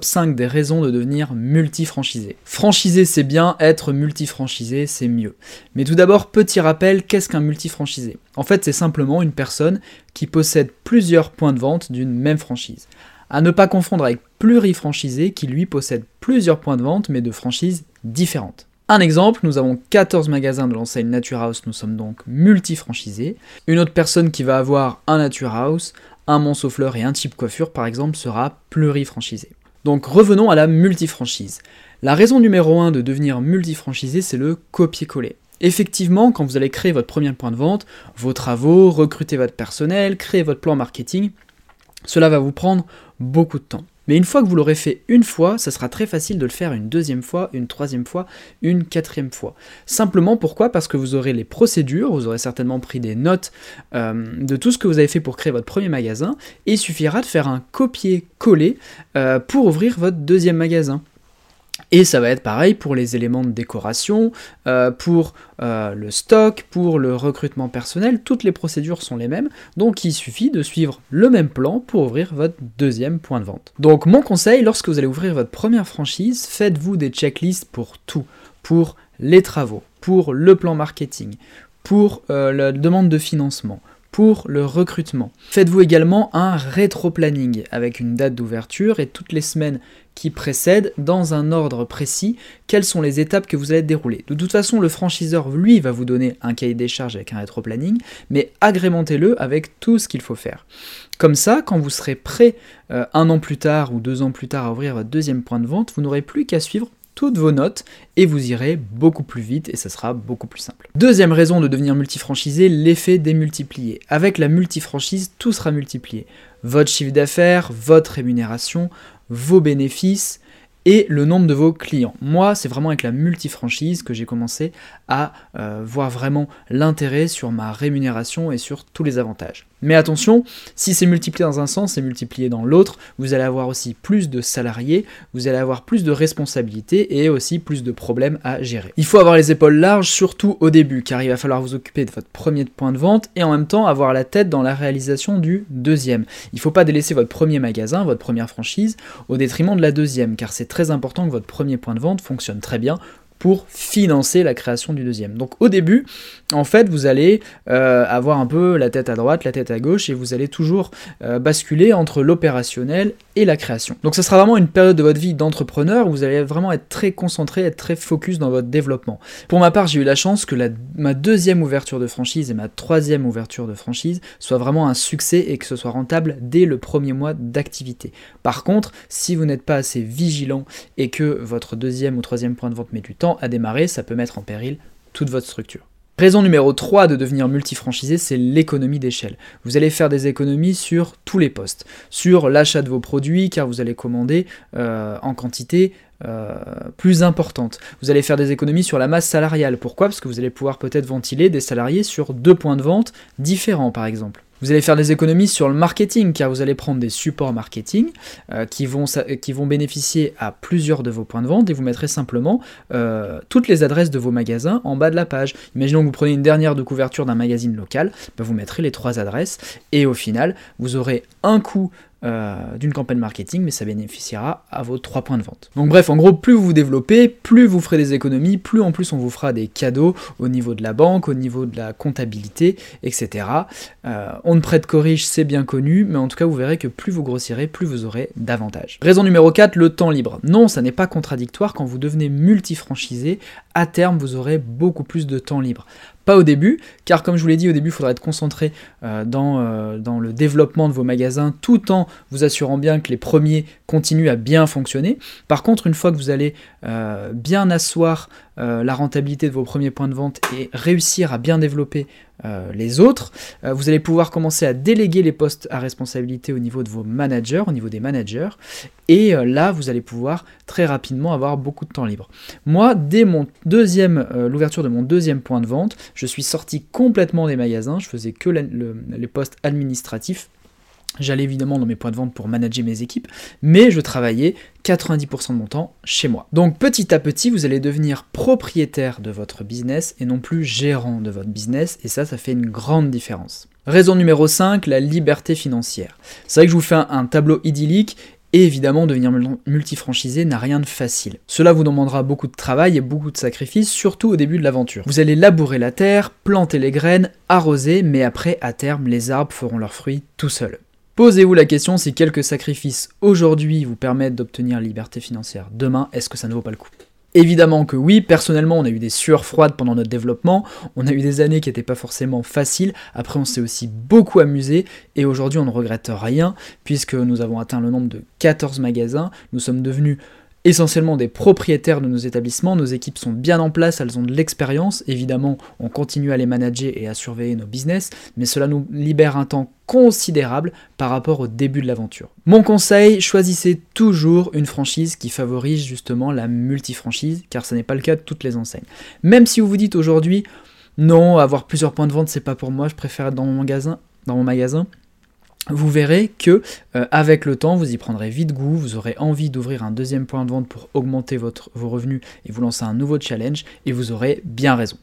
5 des raisons de devenir multifranchisé. Franchisé c'est bien, être multifranchisé c'est mieux. Mais tout d'abord, petit rappel, qu'est-ce qu'un multifranchisé? En fait, c'est simplement une personne qui possède plusieurs points de vente d'une même franchise. À ne pas confondre avec plurifranchisé qui lui possède plusieurs points de vente mais de franchises différentes. Un exemple, nous avons 14 magasins de l'enseigne Nature House, nous sommes donc multifranchisés. Une autre personne qui va avoir un Nature House, un Monceau Fleur et un type coiffure par exemple sera plurifranchisé. Donc revenons à la multifranchise. La raison numéro 1 de devenir multifranchisé, c'est le copier-coller. Effectivement, quand vous allez créer votre premier point de vente, vos travaux, recruter votre personnel, créer votre plan marketing, cela va vous prendre beaucoup de temps. Mais une fois que vous l'aurez fait une fois, ça sera très facile de le faire une deuxième fois, une troisième fois, une quatrième fois. Simplement pourquoi? Parce que vous aurez les procédures, vous aurez certainement pris des notes euh, de tout ce que vous avez fait pour créer votre premier magasin, et il suffira de faire un copier-coller euh, pour ouvrir votre deuxième magasin. Et ça va être pareil pour les éléments de décoration, euh, pour euh, le stock, pour le recrutement personnel, toutes les procédures sont les mêmes, donc il suffit de suivre le même plan pour ouvrir votre deuxième point de vente. Donc mon conseil, lorsque vous allez ouvrir votre première franchise, faites-vous des checklists pour tout, pour les travaux, pour le plan marketing, pour euh, la demande de financement, pour le recrutement. Faites-vous également un rétro-planning avec une date d'ouverture et toutes les semaines qui précèdent dans un ordre précis quelles sont les étapes que vous allez dérouler. De toute façon, le franchiseur, lui, va vous donner un cahier des charges avec un rétro-planning, mais agrémentez-le avec tout ce qu'il faut faire. Comme ça, quand vous serez prêt euh, un an plus tard ou deux ans plus tard à ouvrir votre deuxième point de vente, vous n'aurez plus qu'à suivre toutes vos notes et vous irez beaucoup plus vite et ça sera beaucoup plus simple. Deuxième raison de devenir multifranchisé, l'effet démultiplié. Avec la multifranchise, tout sera multiplié. Votre chiffre d'affaires, votre rémunération, vos bénéfices, et le nombre de vos clients. Moi, c'est vraiment avec la multifranchise que j'ai commencé à euh, voir vraiment l'intérêt sur ma rémunération et sur tous les avantages. Mais attention, si c'est multiplié dans un sens, c'est multiplié dans l'autre, vous allez avoir aussi plus de salariés, vous allez avoir plus de responsabilités et aussi plus de problèmes à gérer. Il faut avoir les épaules larges, surtout au début, car il va falloir vous occuper de votre premier point de vente et en même temps avoir la tête dans la réalisation du deuxième. Il ne faut pas délaisser votre premier magasin, votre première franchise, au détriment de la deuxième, car c'est très important que votre premier point de vente fonctionne très bien pour financer la création du deuxième. Donc au début, en fait, vous allez euh, avoir un peu la tête à droite, la tête à gauche, et vous allez toujours euh, basculer entre l'opérationnel et la création. Donc ça sera vraiment une période de votre vie d'entrepreneur où vous allez vraiment être très concentré, être très focus dans votre développement. Pour ma part, j'ai eu la chance que ma deuxième ouverture de franchise et ma troisième ouverture de franchise soient vraiment un succès et que ce soit rentable dès le premier mois d'activité. Par contre, si vous n'êtes pas assez vigilant et que votre deuxième ou troisième point de vente met du temps, à démarrer, ça peut mettre en péril toute votre structure. Raison numéro 3 de devenir multifranchisé, c'est l'économie d'échelle. Vous allez faire des économies sur tous les postes, sur l'achat de vos produits, car vous allez commander euh, en quantité euh, plus importante. Vous allez faire des économies sur la masse salariale. Pourquoi? Parce que vous allez pouvoir peut-être ventiler des salariés sur deux points de vente différents, par exemple. Vous allez faire des économies sur le marketing car vous allez prendre des supports marketing euh, qui, vont, qui vont bénéficier à plusieurs de vos points de vente et vous mettrez simplement euh, toutes les adresses de vos magasins en bas de la page. Imaginons que vous prenez une dernière de couverture d'un magazine local, ben, vous mettrez les trois adresses et au final vous aurez un coût euh, d'une campagne marketing, mais ça bénéficiera à vos trois points de vente. Donc bref, en gros, plus vous vous développez, plus vous ferez des économies, plus en plus on vous fera des cadeaux au niveau de la banque, au niveau de la comptabilité, etc. Euh, on ne prête qu'aux riches, c'est bien connu, mais en tout cas, vous verrez que plus vous grossirez, plus vous aurez d'avantages. Raison numéro 4, le temps libre. Non, ça n'est pas contradictoire, quand vous devenez multifranchisé, à terme, vous aurez beaucoup plus de temps libre. Pas au début, car comme je vous l'ai dit au début, il faudra être concentré euh, dans, euh, dans, le développement de vos magasins tout en vous assurant bien que les premiers continuent à bien fonctionner. Par contre, une fois que vous allez euh, bien asseoir la rentabilité de vos premiers points de vente et réussir à bien développer les autres, vous allez pouvoir commencer à déléguer les postes à responsabilité au niveau de vos managers, au niveau des managers, et là, vous allez pouvoir très rapidement avoir beaucoup de temps libre. Moi, dès mon deuxième, l'ouverture de mon deuxième point de vente, je suis sorti complètement des magasins, je faisais que les postes administratifs. J'allais évidemment dans mes points de vente pour manager mes équipes, mais je travaillais 90% de mon temps chez moi. Donc petit à petit, vous allez devenir propriétaire de votre business et non plus gérant de votre business, et ça, ça fait une grande différence. Raison numéro 5, la liberté financière. C'est vrai que je vous fais un, tableau idyllique Et évidemment, devenir multifranchisé n'a rien de facile. Cela vous demandera beaucoup de travail et beaucoup de sacrifices, surtout au début de l'aventure. Vous allez labourer la terre, planter les graines, arroser, mais après, à terme, les arbres feront leurs fruits tout seuls. Posez-vous la question si quelques sacrifices aujourd'hui vous permettent d'obtenir liberté financière demain, est-ce que ça ne vaut pas le coup? Évidemment que oui, personnellement on a eu des sueurs froides pendant notre développement, on a eu des années qui n'étaient pas forcément faciles, après on s'est aussi beaucoup amusé, et aujourd'hui on ne regrette rien, puisque nous avons atteint le nombre de 14 magasins, nous sommes devenus essentiellement des propriétaires de nos établissements, nos équipes sont bien en place, elles ont de l'expérience, évidemment on continue à les manager et à surveiller nos business, mais cela nous libère un temps considérable par rapport au début de l'aventure. Mon conseil, choisissez toujours une franchise qui favorise justement la multifranchise, car ce n'est pas le cas de toutes les enseignes. Même si vous vous dites aujourd'hui, non, avoir plusieurs points de vente c'est pas pour moi, je préfère être dans mon magasin, dans mon magasin vous verrez que euh, avec le temps, vous y prendrez vite goût, vous aurez envie d'ouvrir un deuxième point de vente pour augmenter vos revenus et vous lancer un nouveau challenge, et vous aurez bien raison.